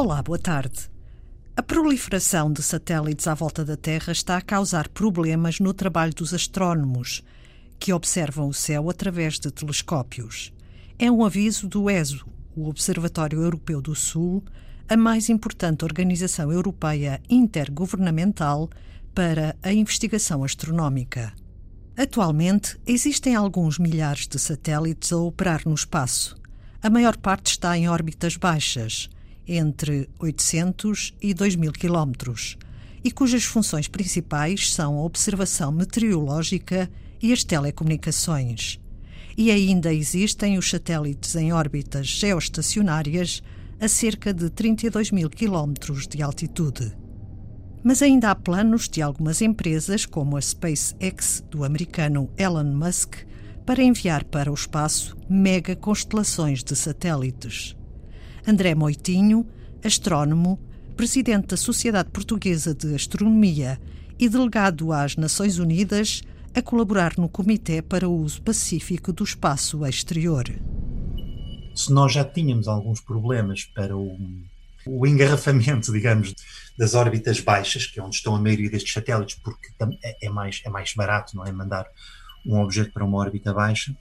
Olá, boa tarde. A proliferação de satélites à volta da Terra está a causar problemas no trabalho dos astrónomos, que observam o céu através de telescópios. É um aviso do ESO, o Observatório Europeu do Sul, a mais importante organização europeia intergovernamental para a investigação astronómica. Atualmente, existem alguns milhares de satélites a operar no espaço. A maior parte está em órbitas baixas, entre 800 e 2000 quilómetros, e cujas funções principais são a observação meteorológica e as telecomunicações. E ainda existem os satélites em órbitas geoestacionárias a cerca de 32 mil quilómetros de altitude. Mas ainda há planos de algumas empresas, como a SpaceX do americano Elon Musk, para enviar para o espaço mega constelações de satélites. André Moitinho, astrónomo, presidente da Sociedade Portuguesa de Astronomia e delegado às Nações Unidas, a colaborar no Comitê para o Uso Pacífico do Espaço Exterior. Se nós já tínhamos alguns problemas para o, o engarrafamento, digamos, das órbitas baixas, que é onde estão a maioria destes satélites, porque é, é mais, é mais barato, não é? Mandar um objeto para uma órbita baixa.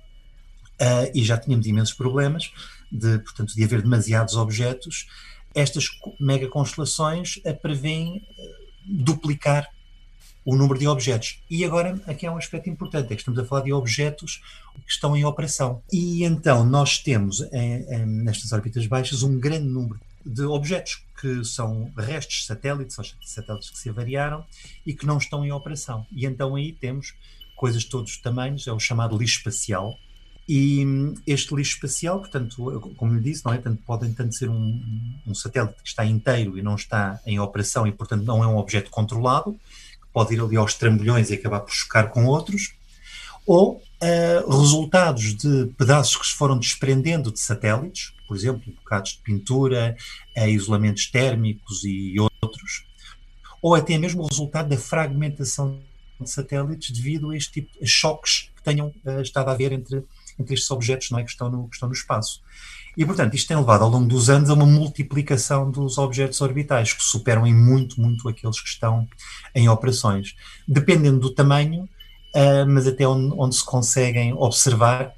Uh, e já tínhamos imensos problemas de, portanto, de haver demasiados objetos. Estas mega constelações prevêem uh, duplicar o número de objetos. E agora, aqui é um aspecto importante, é que estamos a falar de objetos que estão em operação. E então nós temos, em, em, nestas órbitas baixas, um grande número de objetos que são restos satélites, são satélites que se avariaram e que não estão em operação. E então aí temos coisas de todos os tamanhos, é o chamado lixo espacial. E este lixo espacial, portanto, como lhe disse, não é? Tanto, podem tanto ser um, um satélite que está inteiro e não está em operação e, portanto, não é um objeto controlado, que pode ir ali aos trambolhões e acabar por chocar com outros, ou uh, resultados de pedaços que se foram desprendendo de satélites, por exemplo, bocados de pintura, uh, isolamentos térmicos e outros, ou até mesmo o resultado da fragmentação de satélites devido a este tipo de choques que tenham uh, estado a haver entre estes objetos não é, que, estão no, que estão no espaço. E, portanto, isto tem levado ao longo dos anos a uma multiplicação dos objetos orbitais, que superam em muito, muito aqueles que estão em operações. Dependendo do tamanho, uh, mas até onde, onde, se conseguem observar,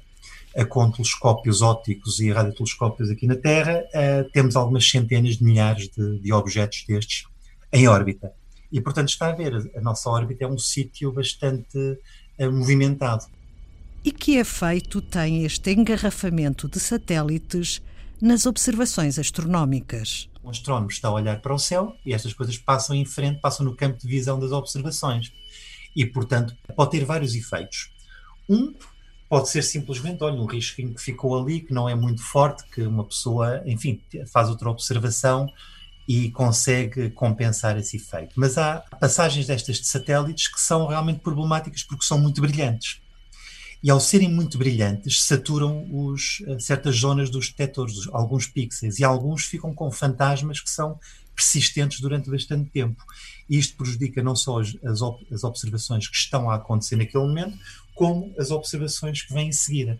uh, com telescópios ópticos e radiotelescópios aqui na Terra, uh, temos algumas centenas de milhares de, de objetos destes em órbita. E, portanto, está a ver, a nossa órbita é um sítio bastante movimentado. E que efeito tem este engarrafamento de satélites nas observações astronómicas? O astrónomo está a olhar para o céu e estas coisas passam em frente, passam no campo de visão das observações. E, portanto, pode ter vários efeitos. Um pode ser simplesmente, olha, um risquinho que ficou ali, que não é muito forte, que uma pessoa, enfim, faz outra observação e consegue compensar esse efeito. Mas há passagens destas de satélites que são realmente problemáticas porque são muito brilhantes. E ao serem muito brilhantes, saturam os, eh, certas zonas dos detectores, alguns pixels, e alguns ficam com fantasmas que são persistentes durante bastante tempo. E isto prejudica não só as, as observações que estão a acontecer naquele momento, como as observações que vêm em seguida.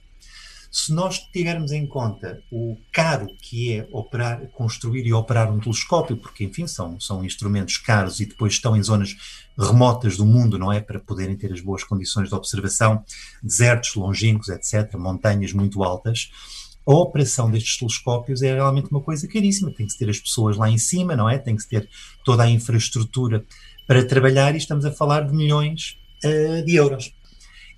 Se nós tivermos em conta o caro que é operar, construir e operar um telescópio, porque enfim são, são instrumentos caros e depois estão em zonas remotas do mundo, não é? Para poderem ter as boas condições de observação, desertos longínquos, etc., montanhas muito altas. A operação destes telescópios é realmente uma coisa caríssima. Tem que ter as pessoas lá em cima, não é? Tem que ter toda a infraestrutura para trabalhar e estamos a falar de milhões uh, de euros.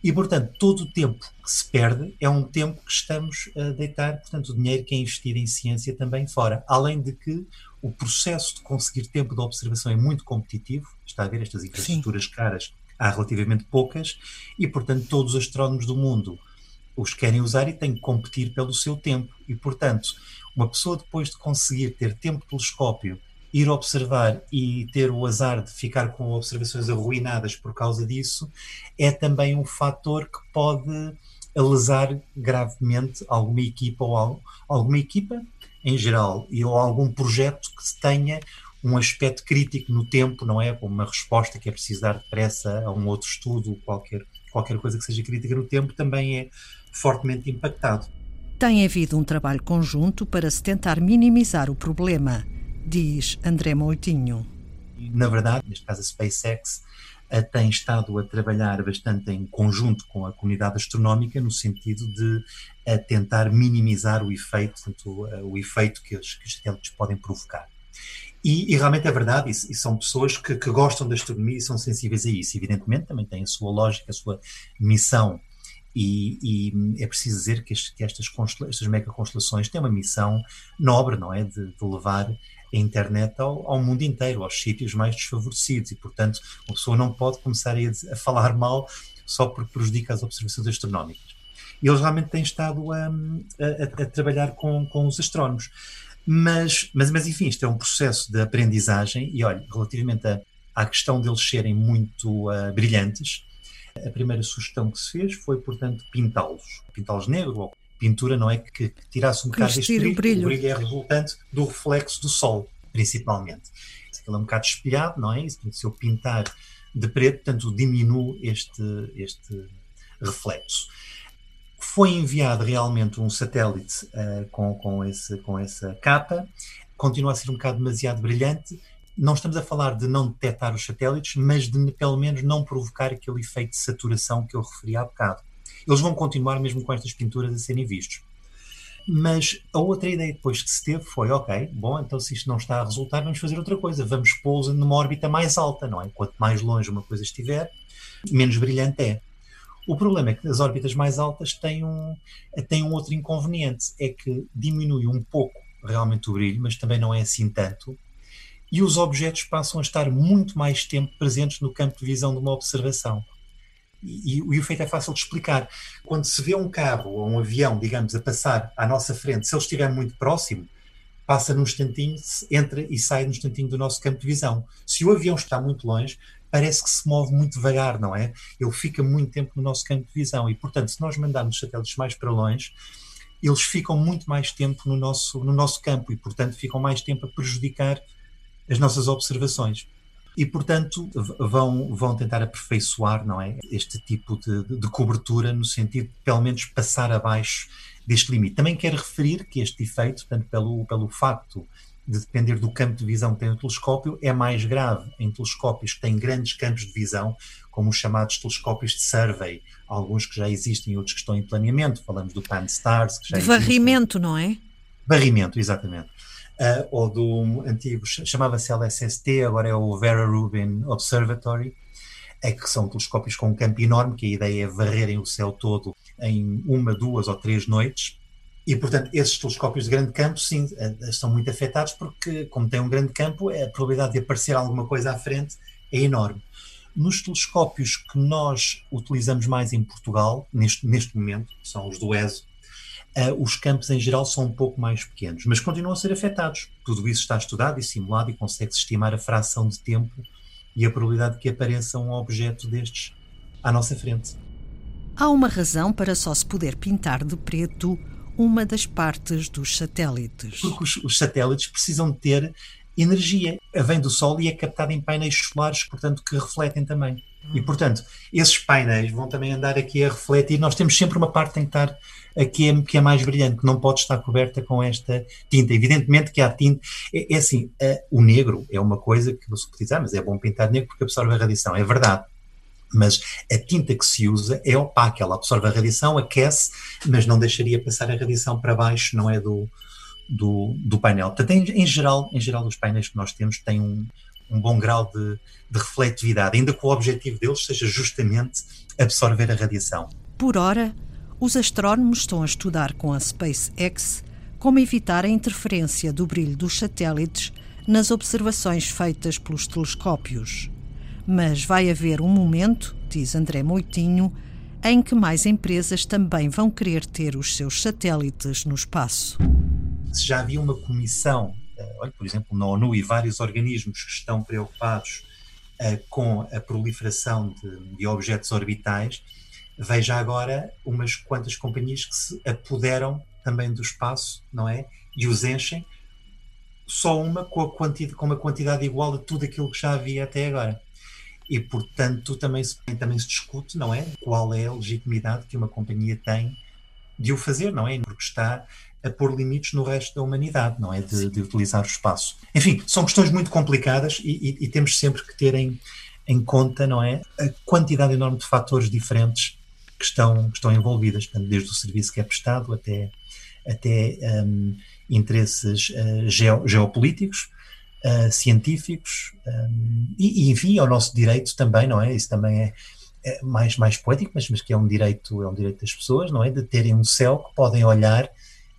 E, portanto, todo o tempo que se perde é um tempo que estamos a deitar, portanto, o dinheiro que é investido em ciência também fora. Além de que o processo de conseguir tempo de observação é muito competitivo, está a ver estas infraestruturas Sim. caras, há relativamente poucas, e, portanto, todos os astrónomos do mundo os querem usar e têm que competir pelo seu tempo. E, portanto, uma pessoa depois de conseguir ter tempo de telescópio ir observar e ter o azar de ficar com observações arruinadas por causa disso é também um fator que pode lesar gravemente alguma equipa ou alguma equipa em geral e ou algum projeto que tenha um aspecto crítico no tempo, não é? Uma resposta que é preciso dar depressa a um outro estudo, qualquer, qualquer coisa que seja crítica no tempo, também é fortemente impactado. Tem havido um trabalho conjunto para se tentar minimizar o problema diz André Moutinho. Na verdade, neste caso a SpaceX, tem estado a trabalhar bastante em conjunto com a comunidade astronómica no sentido de tentar minimizar o efeito, portanto, o efeito que os, que os satélites podem provocar. E, e, realmente é verdade, e, e são pessoas que, que, gostam da astronomia e são sensíveis a isso. Evidentemente, também têm a sua lógica, a sua missão. E, e é preciso dizer que, este, que estas, estas mega-constelações têm uma missão nobre, não é? De, de levar a internet ao, ao, mundo inteiro, aos sítios mais desfavorecidos. E, portanto, uma pessoa não pode começar a, a falar mal só porque prejudica as observações astronómicas. E eles realmente têm estado a, a, a trabalhar com, com os astrónomos. Mas, mas, mas, enfim, isto é um processo de aprendizagem e, olha, relativamente a, à questão deles serem muito uh, brilhantes, a primeira sugestão que se fez foi, portanto, pintá-los. Pintá-los negro ou pintura, não é? Que, que tirasse um bocado deste brilho. brilho. O brilho é resultante do reflexo do sol, principalmente. Aquilo é um bocado espelhado, não é? se eu pintar de preto, portanto, diminuo este, este reflexo. Foi enviado realmente um satélite uh, com, com, esse, com essa capa, continua a ser um bocado demasiado brilhante. Não estamos a falar de não detectar os satélites, mas de pelo menos não provocar aquele efeito de saturação que eu referi há bocado. Eles vão continuar mesmo com estas pinturas a serem vistos. Mas a outra ideia depois que se teve foi, ok, bom, então se isto não está a resultar, vamos fazer outra coisa, vamos pô-los numa órbita mais alta, não é? Quanto mais longe uma coisa estiver, menos brilhante é. O problema é que as órbitas mais altas têm um, têm um outro inconveniente, é que diminui um pouco realmente o brilho, mas também não é assim tanto, e os objetos passam a estar muito mais tempo presentes no campo de visão de uma observação. E, e, o efeito é fácil de explicar. Quando se vê um carro ou um avião, digamos, a passar à nossa frente, se ele estiver muito próximo, passa num instantinho, entra e sai num instantinho do nosso campo de visão. Se o avião está muito longe, parece que se move muito devagar, não é? Ele fica muito tempo no nosso campo de visão e, portanto, se nós mandarmos satélites mais para longe, eles ficam muito mais tempo no nosso, no nosso campo e, portanto, ficam mais tempo a prejudicar as nossas observações. E, portanto, vão, vão tentar aperfeiçoar não é, este tipo de, de cobertura no sentido de, pelo menos, passar abaixo deste limite. Também quero referir que este efeito, portanto, pelo, pelo facto de depender do campo de visão que tem o telescópio, é mais grave em telescópios que têm grandes campos de visão, como os chamados telescópios de survey, alguns que já existem e outros que estão em planeamento, falamos do Pan-STARRS. de varrimento, não é? Varrimento, exatamente. Uh, ou do antigo, chamava-se LSST, agora é o Vera Rubin Observatory, é que são telescópios com um campo enorme, que a ideia é varrerem o céu todo em uma, duas ou três noites, e, portanto, esses telescópios de grande campo, sim, estão eh, muito afetados porque, como tem um grande campo, a probabilidade de aparecer alguma coisa à frente é enorme. Nos telescópios que nós utilizamos mais em Portugal, neste, neste momento, são os do ESO, uh, os campos em geral são um pouco mais pequenos, mas continuam a ser afetados. Tudo isso está estudado e simulado e consegue-se estimar a fração de tempo e a probabilidade de que apareça um objeto destes à nossa frente. Há uma razão para só se poder pintar de preto uma das partes dos satélites. Porque os, os satélites precisam ter energia. Vem do Sol e é captada em painéis solares, portanto, que refletem também. E, portanto, esses painéis vão também andar aqui a refletir. Nós temos sempre uma parte que tem que estar aqui é, que é mais brilhante, que não pode estar coberta com esta tinta. Evidentemente que há tinta. É, é assim, o negro é uma coisa que você dizer, ah, mas é bom pintar negro porque absorve a radiação. É verdade mas a tinta que se usa é opaca, ela absorve a radiação, aquece, mas não deixaria passar a radiação para baixo, não é do, do, do painel. Portanto, em, em, geral, em geral, os painéis que nós temos têm um, um bom grau de, de refletividade, ainda que o objetivo deles seja justamente absorver a radiação. Por hora, os astrónomos estão a estudar com a SpaceX como evitar a interferência do brilho dos satélites nas observações feitas pelos telescópios. Mas vai haver um momento, diz André Moitinho, em que mais empresas também vão querer ter os seus satélites no espaço. Se já havia uma comissão, eh, olha, por exemplo, na ONU e vários organismos que estão preocupados uh, com a proliferação de, de, objetos orbitais, veja agora umas quantas companhias que se apoderam também do espaço, não é? E os enchem, só uma com, a quantidade, com uma quantidade igual a tudo aquilo que já havia até agora e, portanto, também se, também se discute, não é? Qual é a legitimidade que uma companhia tem de o fazer, não é? Porque está a pôr limites no resto da humanidade, não é? De, de utilizar o espaço. Enfim, são questões muito complicadas e, e, e temos sempre que ter em, em, conta, não é? A quantidade enorme de fatores diferentes que estão, que estão envolvidas, desde o serviço que é prestado até, até um, interesses uh, geo, geopolíticos, uh, científicos um, e, e, enfim, ao nosso direito também, não é? Isso também é, é, mais, mais poético, mas, mas que é um direito, é um direito das pessoas, não é? De terem um céu que podem olhar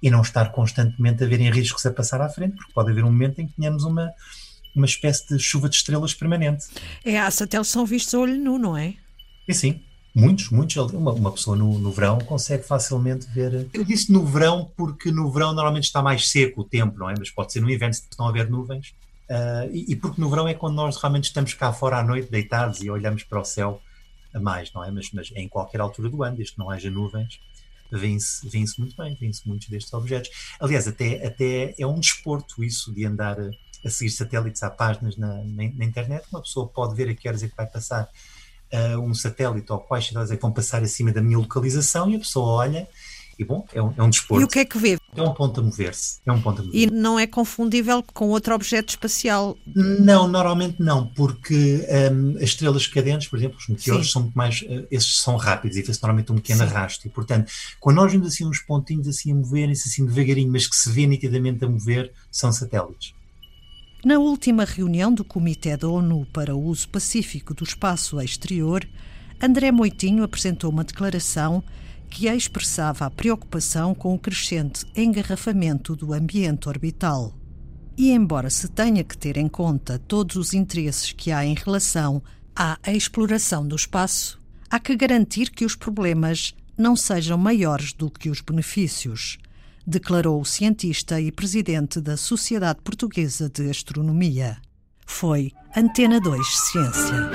e não estar constantemente a verem riscos a passar à frente, porque pode haver um momento em que tenhamos uma, uma espécie de chuva de estrelas permanente. É, há satélites são vistos a olho nu, não é? E sim, muitos, muitos. Uma, uma pessoa no, no, verão consegue facilmente ver. Eu disse no verão porque no verão normalmente está mais seco o tempo, não é? Mas pode ser no inverno se estão a haver nuvens. Uh, e, e, porque no verão é quando nós realmente estamos cá fora à noite, deitados e olhamos para o céu a mais, não é? Mas, mas em qualquer altura do ano, desde que não haja nuvens, vêm-se vêm muito bem, vêm-se muitos destes objetos. Aliás, até, até é um desporto isso de andar a, a seguir satélites a páginas na, na, na, internet. Uma pessoa pode ver a que horas é que vai passar uh, um satélite ou quais satélites é que vão passar acima da minha localização e a pessoa olha e bom, é um, é um desporto. E o que é que vê? É um ponto a mover-se. É um ponto a mover E não é confundível com outro objeto espacial? Não, normalmente não, porque um, as estrelas cadentes, por exemplo, os meteoros, Sim. são muito mais. Uh, esses são rápidos e faz normalmente um pequeno Sim. arrasto. E, portanto, quando nós vemos assim uns pontinhos assim a moverem-se assim devagarinho, mas que se vê nitidamente a mover, são satélites. Na última reunião do Comitê da ONU para o Uso Pacífico do Espaço Exterior, André Moitinho apresentou uma declaração que expressava a preocupação com o crescente engarrafamento do ambiente orbital. E, embora se tenha que ter em conta todos os interesses que há em relação à exploração do espaço, há que garantir que os problemas não sejam maiores do que os benefícios, declarou o cientista e presidente da Sociedade Portuguesa de Astronomia. Foi Antena 2 Ciência.